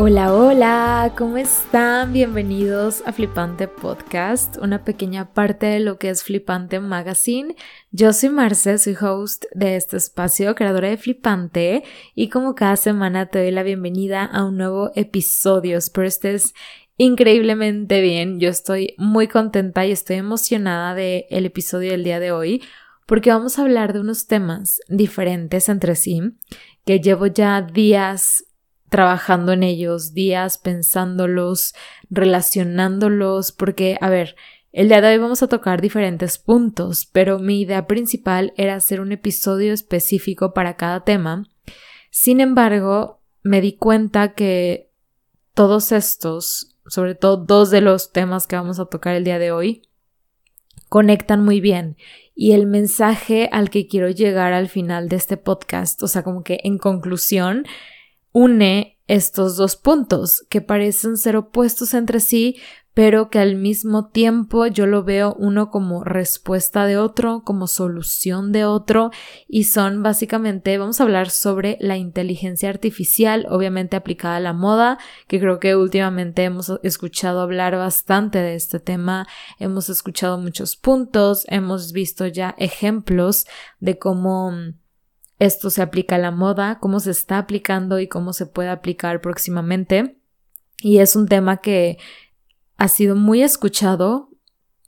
Hola, hola, ¿cómo están? Bienvenidos a Flipante Podcast, una pequeña parte de lo que es Flipante Magazine. Yo soy Marce, soy host de este espacio, creadora de Flipante, y como cada semana te doy la bienvenida a un nuevo episodio. Espero estés increíblemente bien. Yo estoy muy contenta y estoy emocionada del el episodio del día de hoy porque vamos a hablar de unos temas diferentes entre sí que llevo ya días trabajando en ellos, días pensándolos, relacionándolos, porque, a ver, el día de hoy vamos a tocar diferentes puntos, pero mi idea principal era hacer un episodio específico para cada tema. Sin embargo, me di cuenta que todos estos, sobre todo dos de los temas que vamos a tocar el día de hoy, conectan muy bien y el mensaje al que quiero llegar al final de este podcast, o sea, como que en conclusión, une estos dos puntos que parecen ser opuestos entre sí, pero que al mismo tiempo yo lo veo uno como respuesta de otro, como solución de otro, y son básicamente, vamos a hablar sobre la inteligencia artificial, obviamente aplicada a la moda, que creo que últimamente hemos escuchado hablar bastante de este tema, hemos escuchado muchos puntos, hemos visto ya ejemplos de cómo esto se aplica a la moda, cómo se está aplicando y cómo se puede aplicar próximamente. Y es un tema que ha sido muy escuchado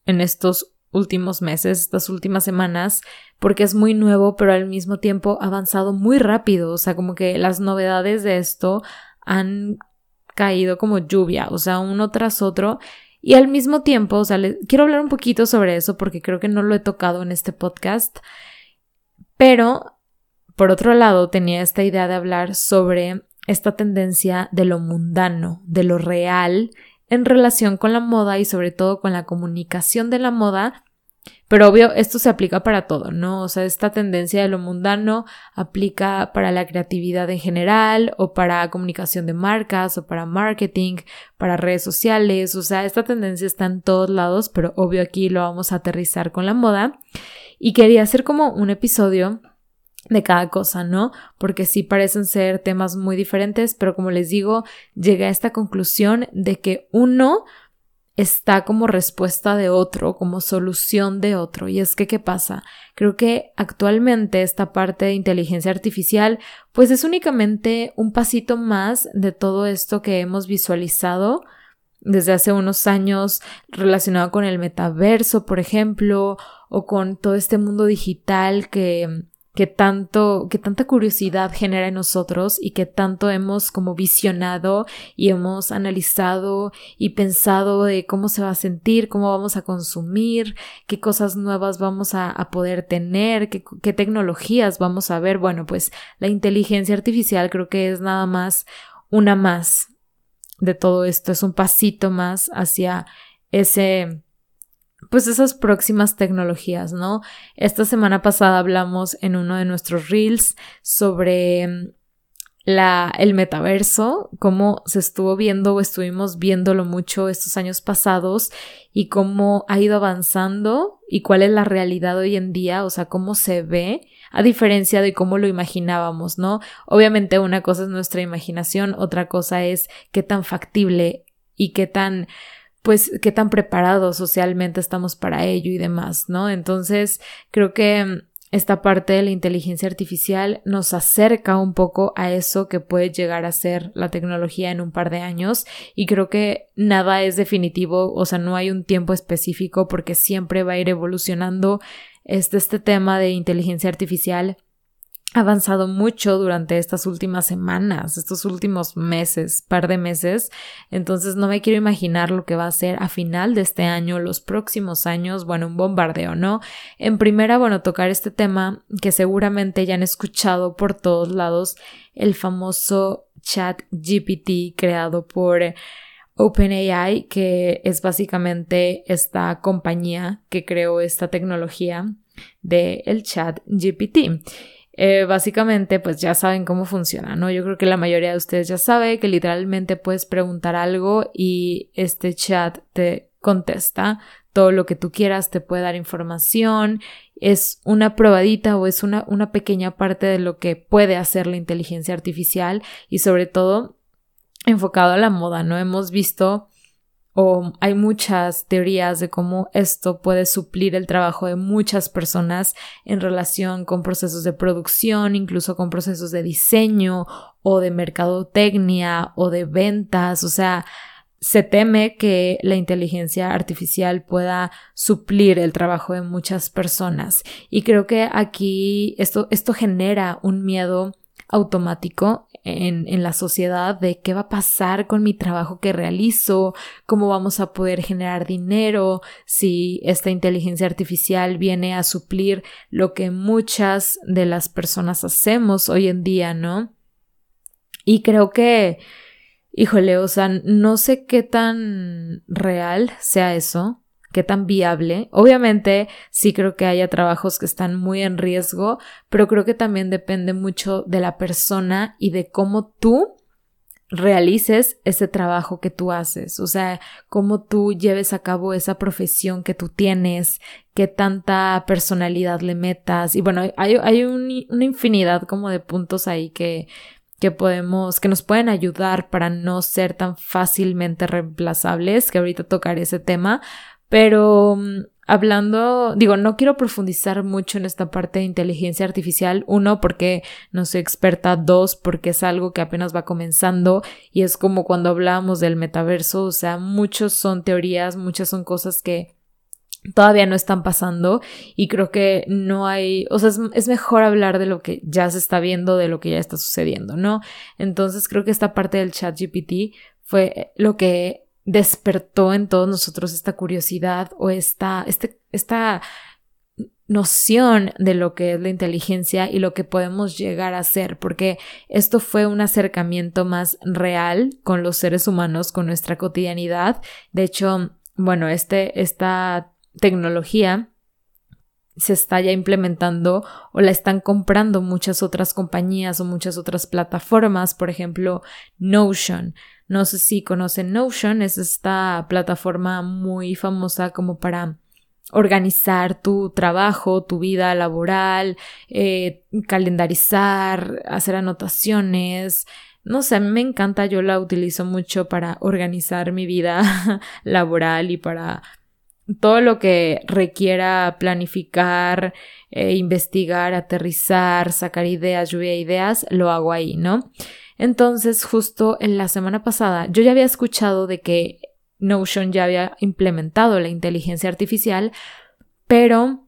en estos últimos meses, estas últimas semanas, porque es muy nuevo, pero al mismo tiempo ha avanzado muy rápido. O sea, como que las novedades de esto han caído como lluvia, o sea, uno tras otro. Y al mismo tiempo, o sea, quiero hablar un poquito sobre eso porque creo que no lo he tocado en este podcast, pero por otro lado, tenía esta idea de hablar sobre esta tendencia de lo mundano, de lo real, en relación con la moda y sobre todo con la comunicación de la moda. Pero obvio, esto se aplica para todo, ¿no? O sea, esta tendencia de lo mundano aplica para la creatividad en general o para comunicación de marcas o para marketing, para redes sociales. O sea, esta tendencia está en todos lados, pero obvio aquí lo vamos a aterrizar con la moda. Y quería hacer como un episodio de cada cosa, ¿no? Porque sí parecen ser temas muy diferentes, pero como les digo, llegué a esta conclusión de que uno está como respuesta de otro, como solución de otro. Y es que, ¿qué pasa? Creo que actualmente esta parte de inteligencia artificial, pues es únicamente un pasito más de todo esto que hemos visualizado desde hace unos años relacionado con el metaverso, por ejemplo, o con todo este mundo digital que que tanto, que tanta curiosidad genera en nosotros y que tanto hemos como visionado y hemos analizado y pensado de cómo se va a sentir, cómo vamos a consumir, qué cosas nuevas vamos a, poder tener, qué, tecnologías vamos a ver. Bueno, pues la inteligencia artificial creo que es nada más una más de todo esto, es un pasito más hacia ese pues esas próximas tecnologías, ¿no? Esta semana pasada hablamos en uno de nuestros reels sobre mm, la, el metaverso, cómo se estuvo viendo o estuvimos viéndolo mucho estos años pasados y cómo ha ido avanzando y cuál es la realidad hoy en día, o sea, cómo se ve a diferencia de cómo lo imaginábamos, ¿no? Obviamente una cosa es nuestra imaginación, otra cosa es qué tan factible y qué tan pues qué tan preparados socialmente estamos para ello y demás, ¿no? Entonces, creo que mm, esta parte de la inteligencia artificial nos acerca un poco a eso que puede llegar a ser la tecnología en un par de años y creo que nada es definitivo, o sea, no hay un tiempo específico porque siempre va a ir evolucionando este, este tema de inteligencia artificial avanzado mucho durante estas últimas semanas, estos últimos meses, par de meses. Entonces no me quiero imaginar lo que va a ser a final de este año, los próximos años, bueno, un bombardeo, ¿no? En primera, bueno, tocar este tema que seguramente ya han escuchado por todos lados, el famoso chat GPT creado por OpenAI, que es básicamente esta compañía que creó esta tecnología del el chat GPT. Eh, básicamente pues ya saben cómo funciona, ¿no? Yo creo que la mayoría de ustedes ya sabe que literalmente puedes preguntar algo y este chat te contesta todo lo que tú quieras, te puede dar información, es una probadita o es una, una pequeña parte de lo que puede hacer la inteligencia artificial y sobre todo enfocado a la moda, ¿no? Hemos visto o hay muchas teorías de cómo esto puede suplir el trabajo de muchas personas en relación con procesos de producción, incluso con procesos de diseño o de mercadotecnia o de ventas, o sea, se teme que la inteligencia artificial pueda suplir el trabajo de muchas personas. Y creo que aquí esto, esto genera un miedo automático en, la sociedad de qué va a pasar con mi trabajo que realizo, cómo vamos a poder generar dinero si esta inteligencia artificial viene a suplir lo que muchas de las personas hacemos hoy en día, ¿no? Y creo que, híjole, o sea, no sé qué tan real sea eso, qué tan viable. Obviamente sí creo que haya trabajos que están muy en riesgo, pero creo que también depende mucho de la persona y de cómo tú realices ese trabajo que tú haces, o sea, cómo tú lleves a cabo esa profesión que tú tienes, qué tanta personalidad le metas y bueno, hay, hay una infinidad como de puntos ahí que que podemos, que nos pueden ayudar para no ser tan fácilmente reemplazables, que ahorita tocaré ese tema, pero mm, hablando, digo, no quiero profundizar mucho en esta parte de inteligencia artificial. Uno, porque no soy experta. Dos, porque es algo que apenas va comenzando y es como cuando hablábamos del metaverso. O sea, muchos son teorías, muchas son cosas que todavía no están pasando y creo que no hay, o sea, es, es, mejor hablar de lo que ya se está viendo, de lo que ya está sucediendo, ¿no? Entonces creo que esta parte del chat GPT fue lo que despertó en todos nosotros esta curiosidad o esta, este, esta noción de lo que es la inteligencia y lo que podemos llegar a hacer, porque esto fue un acercamiento más real con los seres humanos, con nuestra cotidianidad. De hecho, bueno, este, esta tecnología se está ya implementando o la están comprando muchas otras compañías o muchas otras plataformas, por ejemplo, Notion. No sé si conocen Notion, es esta plataforma muy famosa como para organizar tu trabajo, tu vida laboral, eh, calendarizar, hacer anotaciones. No sé, a mí me encanta, yo la utilizo mucho para organizar mi vida laboral y para todo lo que requiera planificar, eh, investigar, aterrizar, sacar ideas, lluvia de ideas, lo hago ahí, ¿no? Entonces, justo en la semana pasada, yo ya había escuchado de que Notion ya había implementado la inteligencia artificial, pero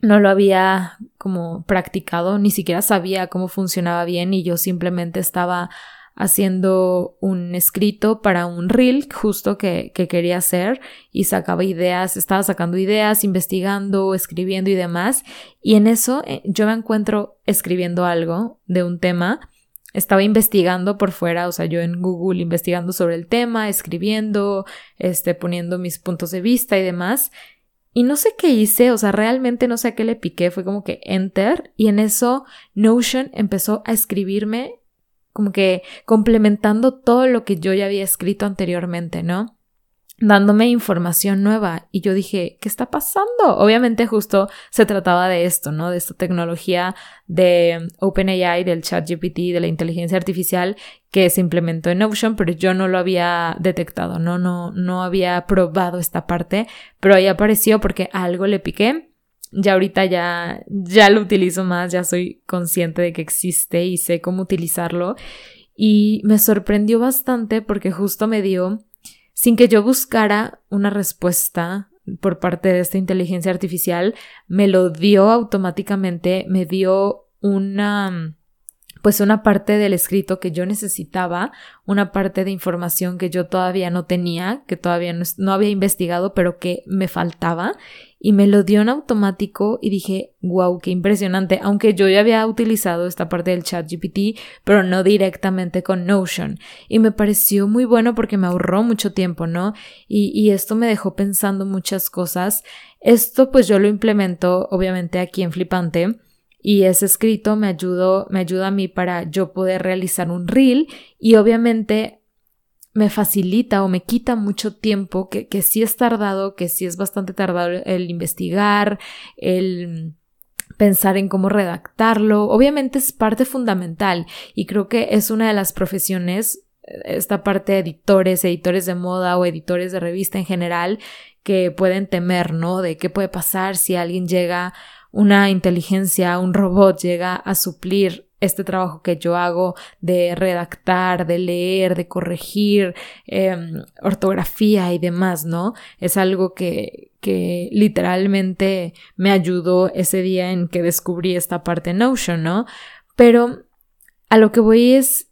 no lo había como practicado, ni siquiera sabía cómo funcionaba bien y yo simplemente estaba haciendo un escrito para un reel justo que, que, quería hacer y sacaba ideas, estaba sacando ideas, investigando, escribiendo y demás. Y en eso eh, yo me encuentro escribiendo algo de un tema estaba investigando por fuera, o sea, yo en Google investigando sobre el tema, escribiendo, este, poniendo mis puntos de vista y demás. Y no sé qué hice, o sea, realmente no sé a qué le piqué, fue como que enter y en eso Notion empezó a escribirme como que complementando todo lo que yo ya había escrito anteriormente, ¿no? dándome información nueva y yo dije, ¿qué está pasando? Obviamente justo se trataba de esto, ¿no? De esta tecnología de OpenAI, del ChatGPT, de la inteligencia artificial que se implementó en Ocean, pero yo no lo había detectado, ¿no? No, no había probado esta parte, pero ahí apareció porque algo le piqué. Ya ahorita ya, ya lo utilizo más, ya soy consciente de que existe y sé cómo utilizarlo. Y me sorprendió bastante porque justo me dio sin que yo buscara una respuesta por parte de esta inteligencia artificial, me lo dio automáticamente, me dio una pues una parte del escrito que yo necesitaba, una parte de información que yo todavía no tenía, que todavía no, había investigado, pero que me faltaba, y me lo dio en automático y dije, wow, qué impresionante, aunque yo ya había utilizado esta parte del chat GPT, pero no directamente con Notion, y me pareció muy bueno porque me ahorró mucho tiempo, ¿no? Y, y esto me dejó pensando muchas cosas. Esto pues yo lo implemento obviamente aquí en Flipante y ese escrito me ayudó, me ayuda a mí para yo poder realizar un reel y obviamente me facilita o me quita mucho tiempo que, que sí es tardado, que sí es bastante tardado el investigar, el pensar en cómo redactarlo. Obviamente es parte fundamental y creo que es una de las profesiones esta parte de editores, editores de moda o editores de revista en general que pueden temer, ¿no? De qué puede pasar si alguien llega, una inteligencia, un robot llega a suplir este trabajo que yo hago de redactar, de leer, de corregir em, ortografía y demás, ¿no? Es algo que, que literalmente me ayudó ese día en que descubrí esta parte Notion, ¿no? Pero a lo que voy es,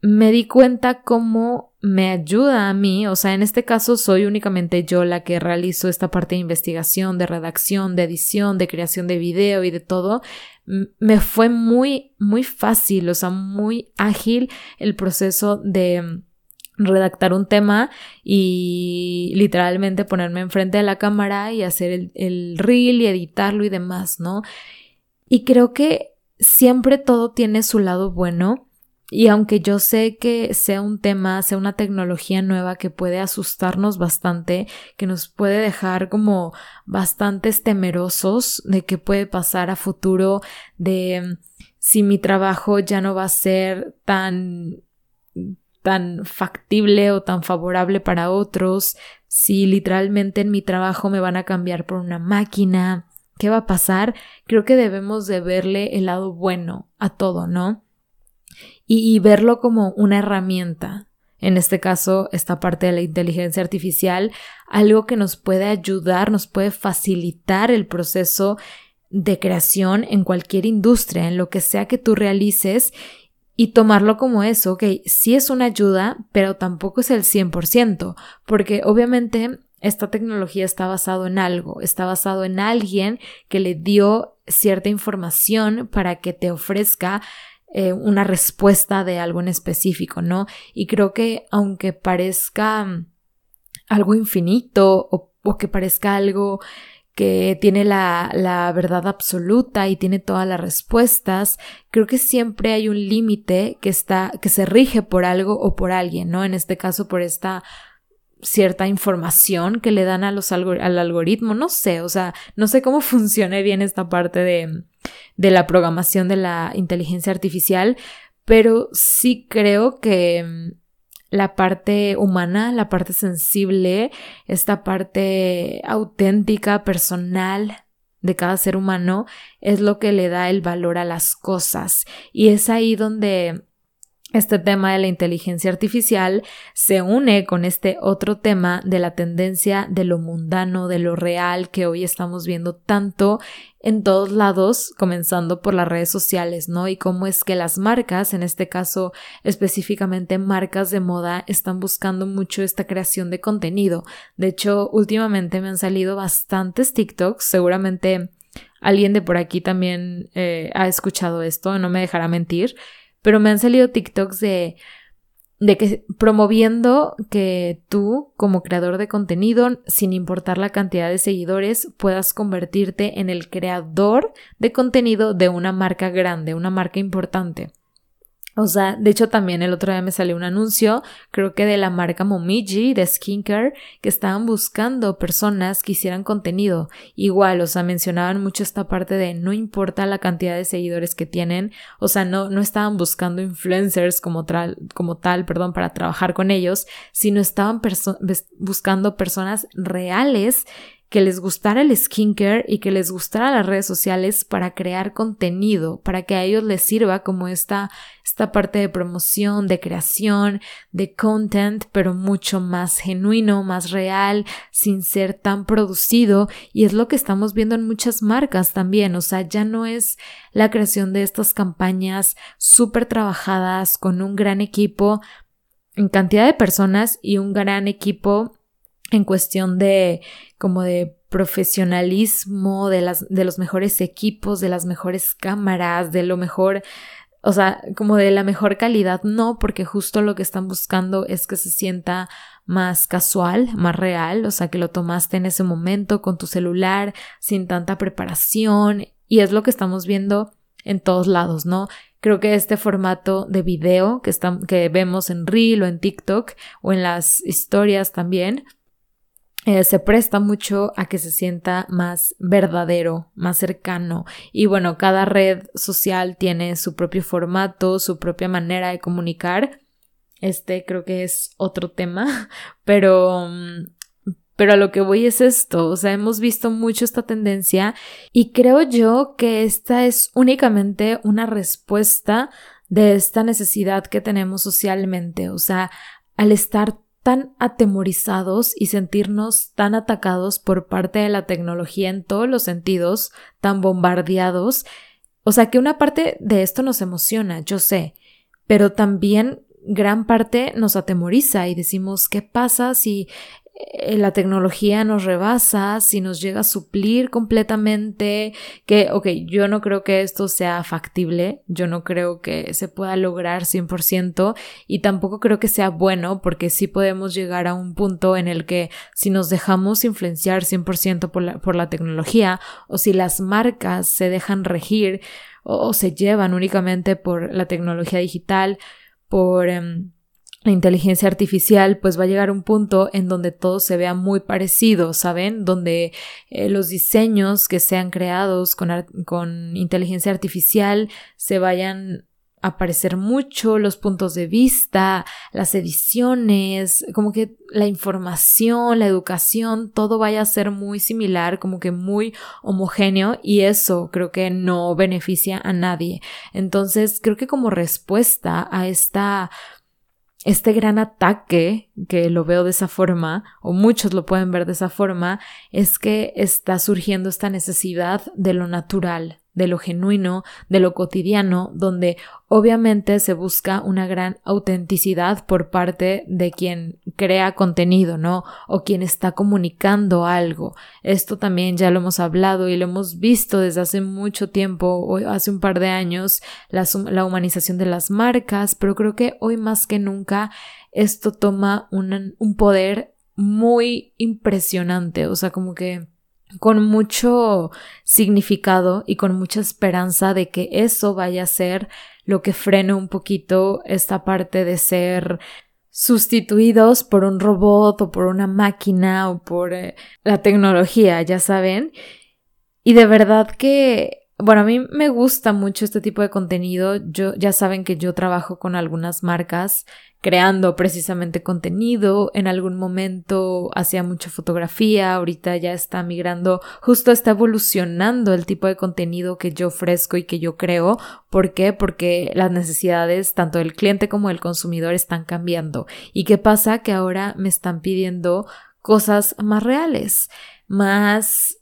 me di cuenta cómo me ayuda a mí, o sea, en este caso soy únicamente yo la que realizo esta parte de investigación, de redacción, de edición, de creación de video y de todo, me fue muy, muy fácil, o sea, muy ágil el proceso de redactar un tema y literalmente ponerme enfrente de la cámara y hacer el, el reel y editarlo y demás, ¿no? Y creo que siempre todo tiene su lado bueno y aunque yo sé que sea un tema, sea una tecnología nueva que puede asustarnos bastante, que nos puede dejar como bastantes temerosos de qué puede pasar a futuro, de mm, si mi trabajo ya no va a ser tan tan factible o tan favorable para otros, si literalmente en mi trabajo me van a cambiar por una máquina, ¿qué va a pasar? Creo que debemos de verle el lado bueno a todo, ¿no? Y, verlo como una herramienta. En este caso, esta parte de la inteligencia artificial, algo que nos puede ayudar, nos puede facilitar el proceso de creación en cualquier industria, en lo que sea que tú realices y tomarlo como eso, ok, sí es una ayuda, pero tampoco es el 100%, porque obviamente esta tecnología está basado en algo, está basado en alguien que le dio cierta información para que te ofrezca eh, una respuesta de algo en específico, ¿no? Y creo que aunque parezca mm, algo infinito o, que parezca algo que tiene la, la, verdad absoluta y tiene todas las respuestas, creo que siempre hay un límite que está, que se rige por algo o por alguien, ¿no? En este caso, por esta cierta información que le dan a los al algoritmo, no sé, o sea, no sé cómo funcione bien esta parte de, de la programación de la inteligencia artificial, pero sí creo que mm, la parte humana, la parte sensible, esta parte auténtica, personal de cada ser humano, es lo que le da el valor a las cosas. Y es ahí donde este tema de la inteligencia artificial se une con este otro tema de la tendencia de lo mundano, de lo real que hoy estamos viendo tanto en todos lados, comenzando por las redes sociales, ¿no? Y cómo es que las marcas, en este caso específicamente marcas de moda, están buscando mucho esta creación de contenido. De hecho, últimamente me han salido bastantes TikToks, seguramente alguien de por aquí también eh, ha escuchado esto, no me dejará mentir pero me han salido TikToks de, de que promoviendo que tú, como creador de contenido, sin importar la cantidad de seguidores, puedas convertirte en el creador de contenido de una marca grande, una marca importante. O sea, de hecho también el otro día me salió un anuncio, creo que de la marca Momiji de skincare, que estaban buscando personas que hicieran contenido. Igual, o sea, mencionaban mucho esta parte de no importa la cantidad de seguidores que tienen, o sea, no, no estaban buscando influencers como, como tal, perdón, para trabajar con ellos, sino estaban buscando personas reales que les gustara el skincare y que les gustara las redes sociales para crear contenido, para que a ellos les sirva como esta, esta parte de promoción, de creación, de content, pero mucho más genuino, más real, sin ser tan producido. Y es lo que estamos viendo en muchas marcas también. O sea, ya no es la creación de estas campañas súper trabajadas con un gran equipo en cantidad de personas y un gran equipo en cuestión de como de profesionalismo, de las de los mejores equipos, de las mejores cámaras, de lo mejor, o sea, como de la mejor calidad, no, porque justo lo que están buscando es que se sienta más casual, más real, o sea, que lo tomaste en ese momento con tu celular, sin tanta preparación, y es lo que estamos viendo en todos lados, ¿no? Creo que este formato de video que, que vemos en Reel o en TikTok o en las historias también, eh, se presta mucho a que se sienta más verdadero, más cercano. Y bueno, cada red social tiene su propio formato, su propia manera de comunicar. este creo que es otro tema, pero mm, pero a lo que voy es esto, o sea, hemos visto mucho esta tendencia y creo yo que esta es únicamente una respuesta de esta necesidad que tenemos socialmente, o sea, al estar tan atemorizados y sentirnos tan atacados por parte de la tecnología en todos los sentidos, tan bombardeados, o sea que una parte de esto nos emociona, yo sé, pero también gran parte nos atemoriza y decimos, ¿qué pasa si la tecnología nos rebasa, si nos llega a suplir completamente, que, ok, yo no creo que esto sea factible, yo no creo que se pueda lograr 100% y tampoco creo que sea bueno porque sí podemos llegar a un punto en el que si nos dejamos influenciar 100% por la, por la tecnología o si las marcas se dejan regir o, se llevan únicamente por la tecnología digital, por... Em, la inteligencia artificial, pues va a llegar a un punto en donde todo se vea muy parecido, ¿saben? Donde eh, los diseños que sean creados con, con inteligencia artificial se vayan a parecer mucho, los puntos de vista, las ediciones, como que la información, la educación, todo vaya a ser muy similar, como que muy homogéneo y eso creo que no beneficia a nadie. Entonces, creo que como respuesta a esta este gran ataque, que lo veo de esa forma, o muchos lo pueden ver de esa forma, es que está surgiendo esta necesidad de lo natural, de lo genuino, de lo cotidiano, donde obviamente se busca una gran autenticidad por parte de quien crea contenido, ¿no? O quien está comunicando algo. Esto también ya lo hemos hablado y lo hemos visto desde hace mucho tiempo, o hace un par de años, la, la humanización de las marcas, pero creo que hoy más que nunca esto toma un, un poder muy impresionante, o sea, como que con mucho significado y con mucha esperanza de que eso vaya a ser lo que frene un poquito esta parte de ser sustituidos por un robot o por una máquina o por eh, la tecnología, ya saben. Y de verdad que bueno, a mí me gusta mucho este tipo de contenido. Yo ya saben que yo trabajo con algunas marcas creando precisamente contenido. En algún momento hacía mucha fotografía, ahorita ya está migrando, justo está evolucionando el tipo de contenido que yo ofrezco y que yo creo. ¿Por qué? Porque las necesidades tanto del cliente como del consumidor están cambiando. ¿Y qué pasa? Que ahora me están pidiendo cosas más reales, más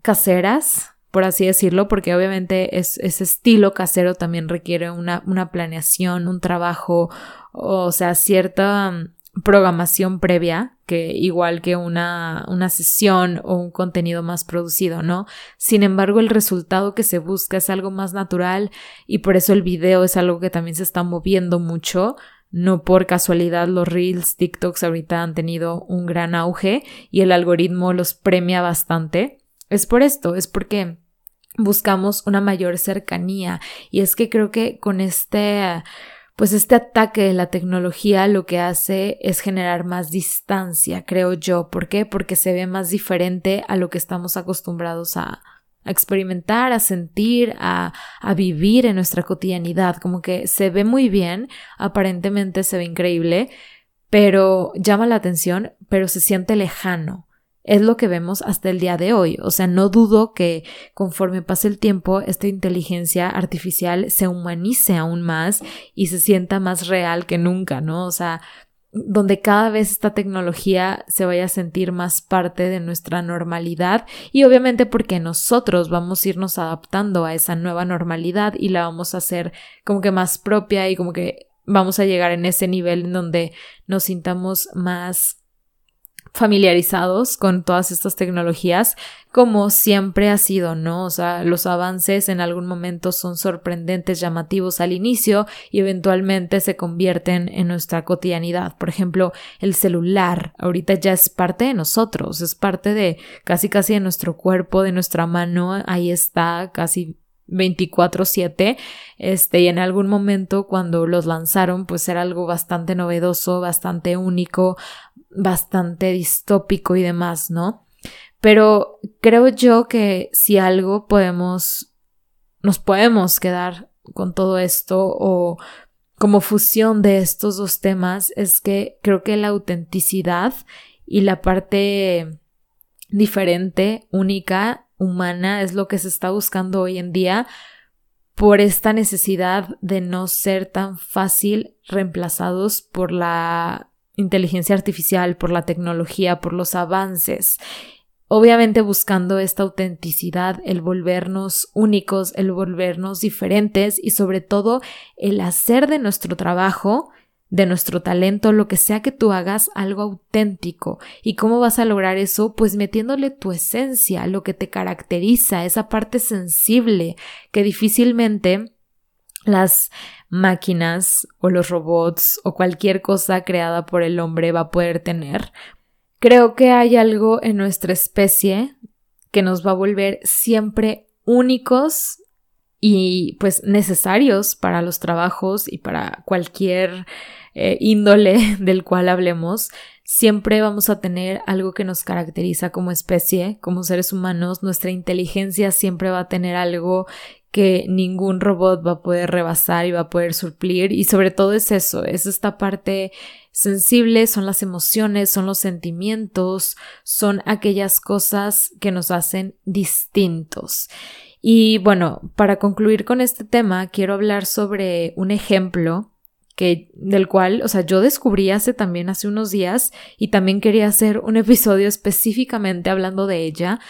caseras, por así decirlo, porque obviamente ese estilo casero también requiere una, una planeación, un trabajo, o sea, cierta mm, programación previa, que igual que una, una sesión o un contenido más producido, ¿no? Sin embargo, el resultado que se busca es algo más natural y por eso el video es algo que también se está moviendo mucho. No por casualidad los reels, TikToks ahorita han tenido un gran auge y el algoritmo los premia bastante. Es por esto, es porque buscamos una mayor cercanía y es que creo que con este pues este ataque de la tecnología lo que hace es generar más distancia, creo yo. ¿Por qué? Porque se ve más diferente a lo que estamos acostumbrados a, experimentar, a sentir, a, vivir en nuestra cotidianidad. Como que se ve muy bien, aparentemente se ve increíble, pero llama la atención, pero se siente lejano. Es lo que vemos hasta el día de hoy. O sea, no dudo que conforme pase el tiempo, esta inteligencia artificial se humanice aún más y se sienta más real que nunca, ¿no? O sea, donde cada vez esta tecnología se vaya a sentir más parte de nuestra normalidad y obviamente porque nosotros vamos a irnos adaptando a esa nueva normalidad y la vamos a hacer como que más propia y como que vamos a llegar en ese nivel en donde nos sintamos más familiarizados con todas estas tecnologías, como siempre ha sido, ¿no? O sea, los avances en algún momento son sorprendentes, llamativos al inicio y eventualmente se convierten en nuestra cotidianidad. Por ejemplo, el celular ahorita ya es parte de nosotros, es parte de casi casi de nuestro cuerpo, de nuestra mano, ahí está casi 24/7, este, y en algún momento cuando los lanzaron, pues era algo bastante novedoso, bastante único, bastante distópico y demás, ¿no? Pero creo yo que si algo podemos, nos podemos quedar con todo esto o como fusión de estos dos temas es que creo que la autenticidad y la parte diferente, única, humana es lo que se está buscando hoy en día por esta necesidad de no ser tan fácil reemplazados por la inteligencia artificial, por la tecnología, por los avances obviamente buscando esta autenticidad, el volvernos únicos, el volvernos diferentes y sobre todo el hacer de nuestro trabajo, de nuestro talento, lo que sea que tú hagas, algo auténtico. ¿Y cómo vas a lograr eso? Pues metiéndole tu esencia, lo que te caracteriza, esa parte sensible que difícilmente las máquinas o los robots o cualquier cosa creada por el hombre va a poder tener Creo que hay algo en nuestra especie que nos va a volver siempre únicos y pues necesarios para los trabajos y para cualquier eh, índole del cual hablemos. Siempre vamos a tener algo que nos caracteriza como especie, como seres humanos. Nuestra inteligencia siempre va a tener algo que ningún robot va a poder rebasar y va a poder suplir. Y sobre todo es eso, es esta parte sensibles son las emociones, son los sentimientos, son aquellas cosas que nos hacen distintos. Y bueno, para concluir con este tema, quiero hablar sobre un ejemplo que del cual, o sea, yo descubrí hace también hace unos días y también quería hacer un episodio específicamente hablando de ella,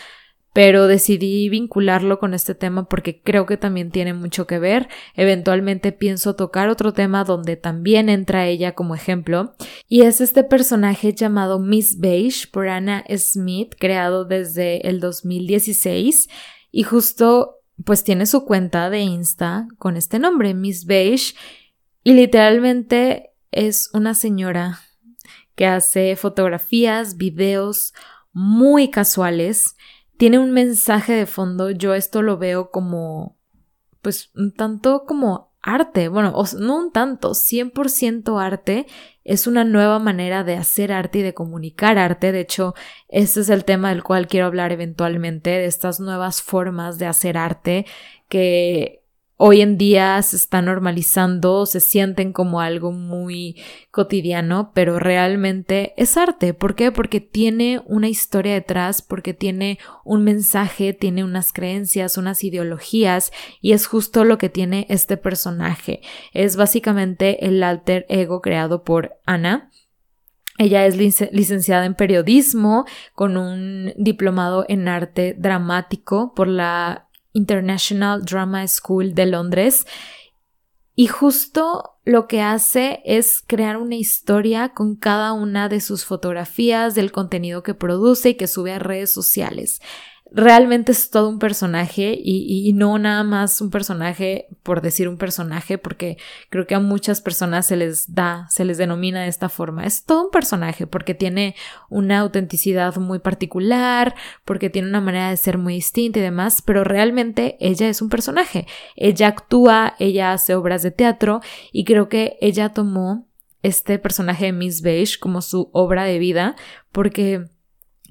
pero decidí vincularlo con este tema porque creo que también tiene mucho que ver. Eventualmente pienso tocar otro tema donde también entra ella como ejemplo, y es este personaje llamado Miss Beige por Anna Smith, creado desde el 2016, y justo pues tiene su cuenta de Insta con este nombre, Miss Beige, y literalmente es una señora que hace fotografías, videos muy casuales, tiene un mensaje de fondo, yo esto lo veo como, pues, un tanto como arte, bueno, no un tanto, 100% arte, es una nueva manera de hacer arte y de comunicar arte, de hecho, ese es el tema del cual quiero hablar eventualmente, de estas nuevas formas de hacer arte que hoy en día se está normalizando, se sienten como algo muy cotidiano, pero realmente es arte. ¿Por qué? Porque tiene una historia detrás, porque tiene un mensaje, tiene unas creencias, unas ideologías, y es justo lo que tiene este personaje. Es básicamente el alter ego creado por Ana. Ella es licenciada en periodismo con un diplomado en arte dramático por la International Drama School de Londres. Y justo lo que hace es crear una historia con cada una de sus fotografías, del contenido que produce y que sube a redes sociales realmente es todo un personaje y, no nada más un personaje por decir un personaje, porque creo que a muchas personas se les da, se les denomina de esta forma. Es todo un personaje porque tiene una autenticidad muy particular, porque tiene una manera de ser muy distinta y demás, pero realmente ella es un personaje. Ella actúa, ella hace obras de teatro y creo que ella tomó este personaje de Miss Beige como su obra de vida porque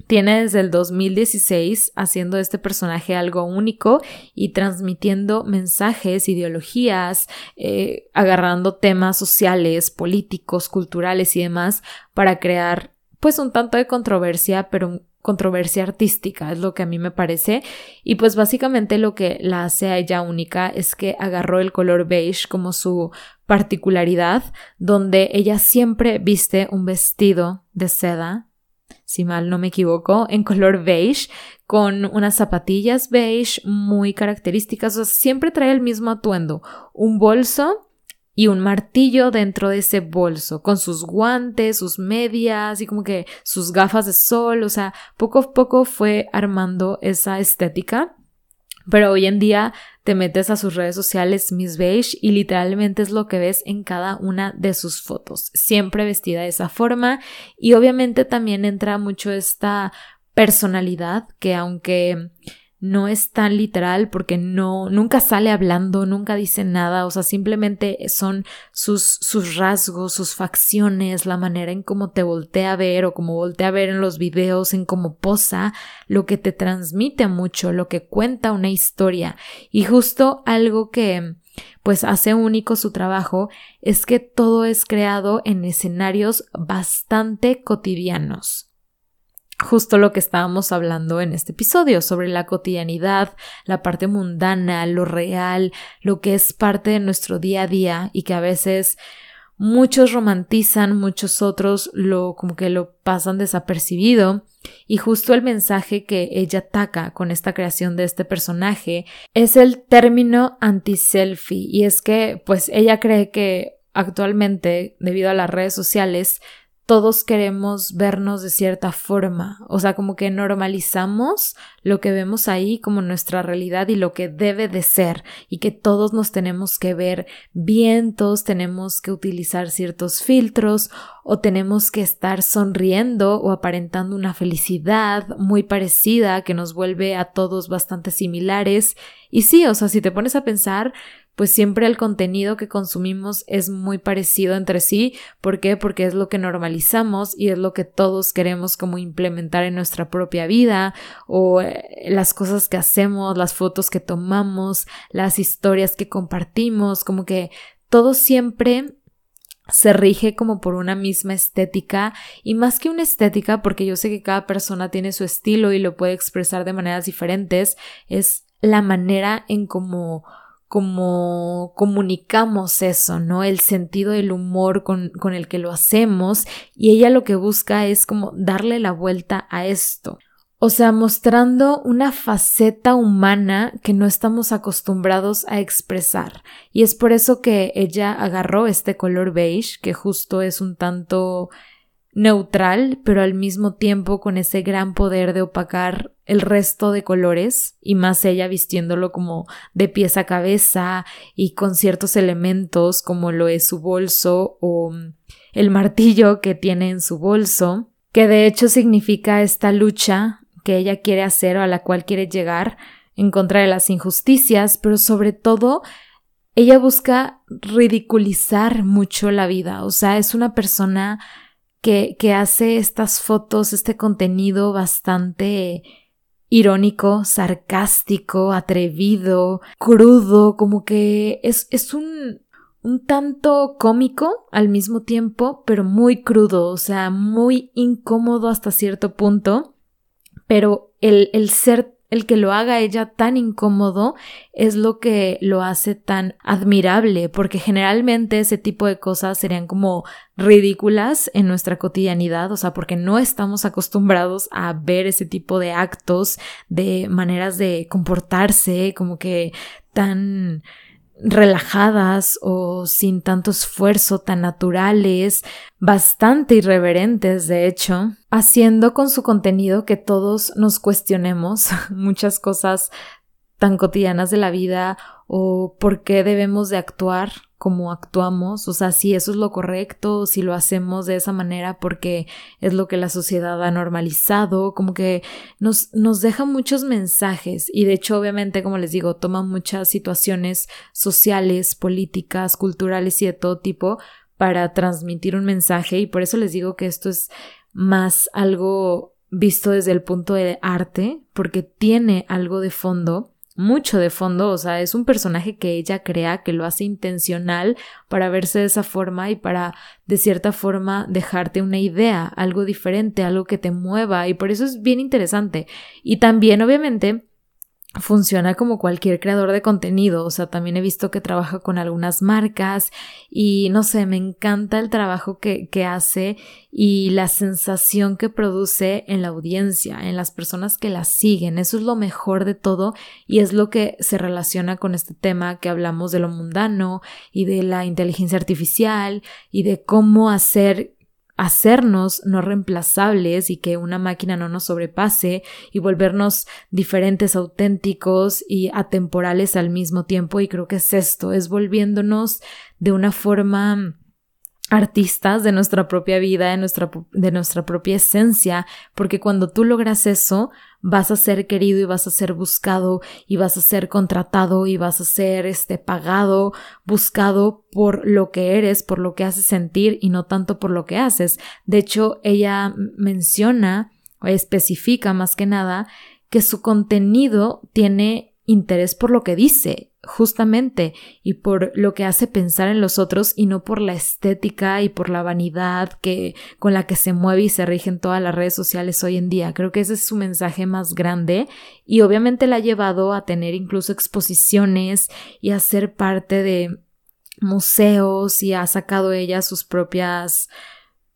tiene desde el 2016 haciendo este personaje algo único y transmitiendo mensajes, ideologías, eh, agarrando temas sociales, políticos, culturales y demás para crear pues un tanto de controversia, pero controversia artística, es lo que a mí me parece. Y pues básicamente lo que la hace a ella única es que agarró el color beige como su particularidad, donde ella siempre viste un vestido de seda si mal no me equivoco, en color beige, con unas zapatillas beige muy características. O sea, siempre trae el mismo atuendo, un bolso y un martillo dentro de ese bolso, con sus guantes, sus medias y como que sus gafas de sol. O sea, poco a poco fue armando esa estética. Pero hoy en día te metes a sus redes sociales Miss Beige y literalmente es lo que ves en cada una de sus fotos, siempre vestida de esa forma. Y obviamente también entra mucho esta personalidad que aunque no es tan literal porque no, nunca sale hablando, nunca dice nada, o sea, simplemente son sus, sus rasgos, sus facciones, la manera en cómo te voltea a ver o cómo voltea a ver en los videos, en cómo posa, lo que te transmite mucho, lo que cuenta una historia. Y justo algo que pues hace único su trabajo es que todo es creado en escenarios bastante cotidianos justo lo que estábamos hablando en este episodio sobre la cotidianidad, la parte mundana, lo real, lo que es parte de nuestro día a día y que a veces muchos romantizan, muchos otros lo como que lo pasan desapercibido. Y justo el mensaje que ella ataca con esta creación de este personaje es el término anti-selfie. Y es que pues ella cree que actualmente debido a las redes sociales todos queremos vernos de cierta forma, o sea, como que normalizamos lo que vemos ahí como nuestra realidad y lo que debe de ser, y que todos nos tenemos que ver bien, todos tenemos que utilizar ciertos filtros, o tenemos que estar sonriendo o aparentando una felicidad muy parecida que nos vuelve a todos bastante similares. Y sí, o sea, si te pones a pensar, pues siempre el contenido que consumimos es muy parecido entre sí. ¿Por qué? Porque es lo que normalizamos y es lo que todos queremos como implementar en nuestra propia vida o eh, las cosas que hacemos, las fotos que tomamos, las historias que compartimos, como que todo siempre se rige como por una misma estética y más que una estética porque yo sé que cada persona tiene su estilo y lo puede expresar de maneras diferentes es la manera en cómo como comunicamos eso, ¿no? El sentido del humor con, con el que lo hacemos y ella lo que busca es como darle la vuelta a esto. O sea, mostrando una faceta humana que no estamos acostumbrados a expresar. Y es por eso que ella agarró este color beige, que justo es un tanto neutral, pero al mismo tiempo con ese gran poder de opacar el resto de colores y más ella vistiéndolo como de pies a cabeza y con ciertos elementos como lo es su bolso o mm, el martillo que tiene en su bolso, que de hecho significa esta lucha que ella quiere hacer o a la cual quiere llegar en contra de las injusticias, pero sobre todo ella busca ridiculizar mucho la vida, o sea, es una persona que, que hace estas fotos, este contenido bastante irónico, sarcástico, atrevido, crudo, como que es, es un, un tanto cómico al mismo tiempo, pero muy crudo, o sea, muy incómodo hasta cierto punto, pero el, el ser el que lo haga ella tan incómodo es lo que lo hace tan admirable, porque generalmente ese tipo de cosas serían como ridículas en nuestra cotidianidad, o sea, porque no estamos acostumbrados a ver ese tipo de actos, de maneras de comportarse, como que tan relajadas o sin tanto esfuerzo, tan naturales, bastante irreverentes, de hecho, haciendo con su contenido que todos nos cuestionemos muchas cosas tan cotidianas de la vida o por qué debemos de actuar como actuamos, o sea, si eso es lo correcto, si lo hacemos de esa manera porque es lo que la sociedad ha normalizado, como que nos, nos deja muchos mensajes y de hecho obviamente, como les digo, toma muchas situaciones sociales, políticas, culturales y de todo tipo para transmitir un mensaje y por eso les digo que esto es más algo visto desde el punto de arte porque tiene algo de fondo mucho de fondo, o sea, es un personaje que ella crea, que lo hace intencional para verse de esa forma y para, de cierta forma, dejarte una idea, algo diferente, algo que te mueva, y por eso es bien interesante. Y también, obviamente, funciona como cualquier creador de contenido, o sea, también he visto que trabaja con algunas marcas y no sé, me encanta el trabajo que, que hace y la sensación que produce en la audiencia, en las personas que la siguen, eso es lo mejor de todo y es lo que se relaciona con este tema que hablamos de lo mundano y de la inteligencia artificial y de cómo hacer hacernos no reemplazables y que una máquina no nos sobrepase y volvernos diferentes, auténticos y atemporales al mismo tiempo. Y creo que es esto, es volviéndonos de una forma artistas de nuestra propia vida, de nuestra, de nuestra propia esencia, porque cuando tú logras eso, vas a ser querido y vas a ser buscado y vas a ser contratado y vas a ser este pagado, buscado por lo que eres, por lo que haces sentir y no tanto por lo que haces. De hecho, ella menciona o especifica más que nada que su contenido tiene interés por lo que dice. Justamente y por lo que hace pensar en los otros y no por la estética y por la vanidad que con la que se mueve y se rigen todas las redes sociales hoy en día. Creo que ese es su mensaje más grande y obviamente la ha llevado a tener incluso exposiciones y a ser parte de museos y ha sacado ella sus propias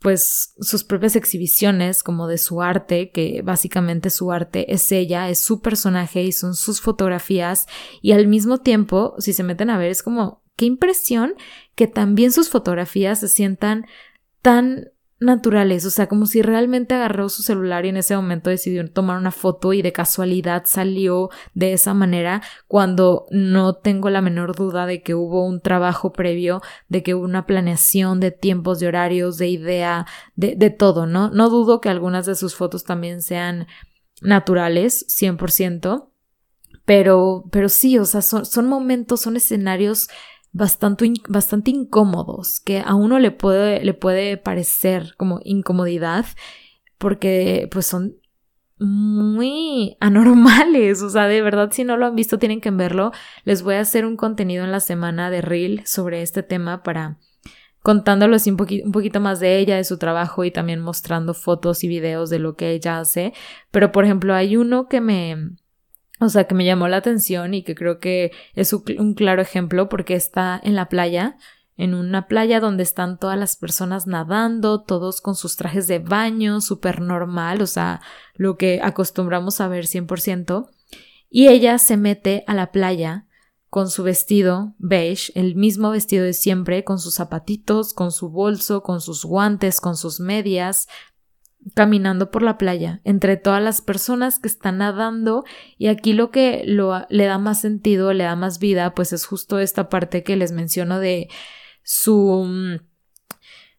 pues sus propias exhibiciones como de su arte, que básicamente su arte es ella, es su personaje y son sus fotografías y al mismo tiempo, si se meten a ver, es como, qué impresión que también sus fotografías se sientan tan naturales, o sea, como si realmente agarró su celular y en ese momento decidió tomar una foto y de casualidad salió de esa manera cuando no tengo la menor duda de que hubo un trabajo previo, de que hubo una planeación de tiempos, de horarios, de idea, de, de todo, ¿no? No dudo que algunas de sus fotos también sean naturales, 100%, pero, pero sí, o sea, son, son momentos, son escenarios bastante, bastante incómodos, que a uno le puede, le puede parecer como incomodidad, porque pues son muy anormales, o sea, de verdad si no lo han visto tienen que verlo. Les voy a hacer un contenido en la semana de Reel sobre este tema para contándoles un, un poquito más de ella, de su trabajo y también mostrando fotos y videos de lo que ella hace. Pero por ejemplo, hay uno que me, o sea, que me llamó la atención y que creo que es un claro ejemplo porque está en la playa, en una playa donde están todas las personas nadando, todos con sus trajes de baño, súper normal, o sea, lo que acostumbramos a ver 100%. Y ella se mete a la playa con su vestido beige, el mismo vestido de siempre, con sus zapatitos, con su bolso, con sus guantes, con sus medias, caminando por la playa entre todas las personas que están nadando y aquí lo que lo, le da más sentido, le da más vida, pues es justo esta parte que les menciono de su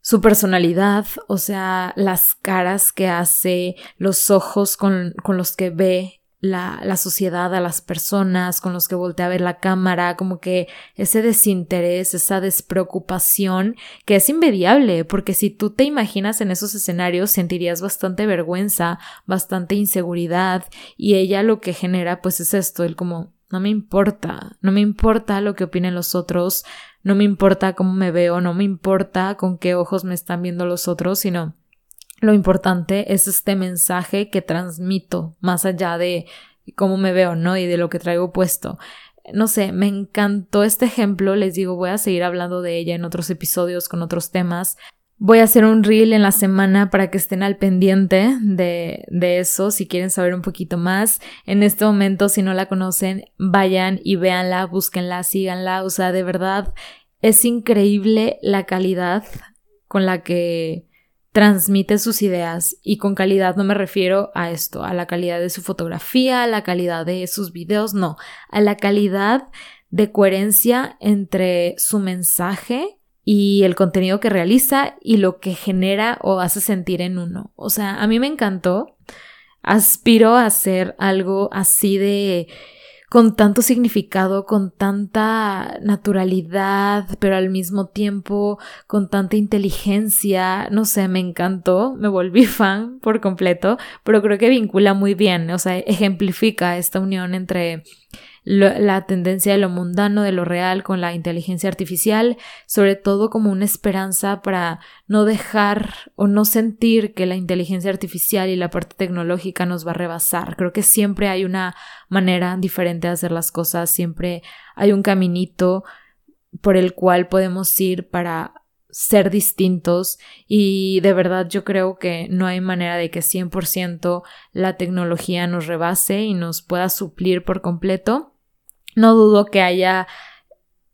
su personalidad, o sea, las caras que hace, los ojos con, con los que ve, la, la, sociedad, a las personas con los que voltea a ver la cámara, como que ese desinterés, esa despreocupación que es inmediable, porque si tú te imaginas en esos escenarios sentirías bastante vergüenza, bastante inseguridad y ella lo que genera pues es esto, el como no me importa, no me importa lo que opinen los otros, no me importa cómo me veo, no me importa con qué ojos me están viendo los otros, sino lo importante es este mensaje que transmito más allá de cómo me veo, ¿no? Y de lo que traigo puesto. No sé, me encantó este ejemplo, les digo, voy a seguir hablando de ella en otros episodios con otros temas. Voy a hacer un reel en la semana para que estén al pendiente de, de eso, si quieren saber un poquito más. En este momento, si no la conocen, vayan y véanla, búsquenla, síganla. O sea, de verdad, es increíble la calidad con la que transmite sus ideas y con calidad no me refiero a esto, a la calidad de su fotografía, a la calidad de sus videos, no, a la calidad de coherencia entre su mensaje y el contenido que realiza y lo que genera o hace sentir en uno. O sea, a mí me encantó. Aspiro a hacer algo así de con tanto significado, con tanta naturalidad, pero al mismo tiempo con tanta inteligencia. No sé, me encantó, me volví fan por completo, pero creo que vincula muy bien, o sea, ejemplifica esta unión entre la tendencia de lo mundano, de lo real con la inteligencia artificial, sobre todo como una esperanza para no dejar o no sentir que la inteligencia artificial y la parte tecnológica nos va a rebasar. Creo que siempre hay una manera diferente de hacer las cosas, siempre hay un caminito por el cual podemos ir para ser distintos y de verdad yo creo que no hay manera de que 100% la tecnología nos rebase y nos pueda suplir por completo. No dudo que haya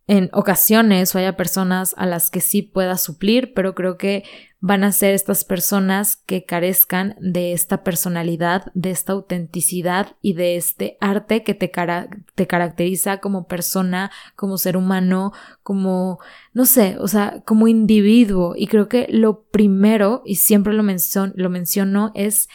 en ocasiones o haya personas a las que sí pueda suplir, pero creo que van a ser estas personas que carezcan de esta personalidad, de esta autenticidad y de este arte que te, te caracteriza como persona, como ser humano, como, no sé, o sea, como individuo. Y creo que lo primero, y siempre lo, lo menciono, es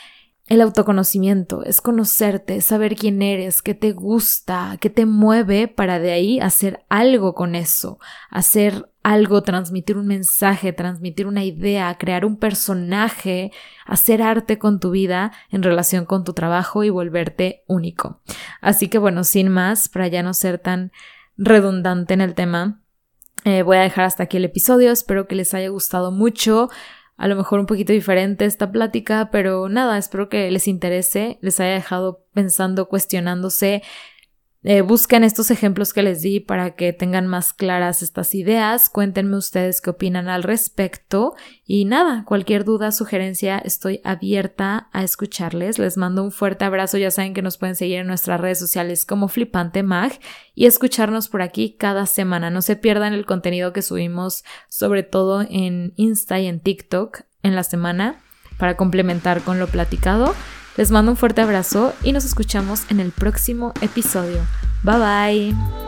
el autoconocimiento es conocerte, saber quién eres, qué te gusta, qué te mueve para de ahí hacer algo con eso, hacer algo, transmitir un mensaje, transmitir una idea, crear un personaje, hacer arte con tu vida en relación con tu trabajo y volverte único. Así que bueno, sin más, para ya no ser tan redundante en el tema. Eh, voy a dejar hasta aquí el episodio, espero que les haya gustado mucho a lo mejor un poquito diferente esta plática, pero nada, espero que les interese, les haya dejado pensando, cuestionándose. Eh, busquen estos ejemplos que les di para que tengan más claras estas ideas. Cuéntenme ustedes qué opinan al respecto. Y nada, cualquier duda, sugerencia, estoy abierta a escucharles. Les mando un fuerte abrazo. Ya saben que nos pueden seguir en nuestras redes sociales como Flipante Mag y escucharnos por aquí cada semana. No se pierdan el contenido que subimos, sobre todo en Insta y en TikTok en la semana para complementar con lo platicado. Les mando un fuerte abrazo y nos escuchamos en el próximo episodio. Bye bye.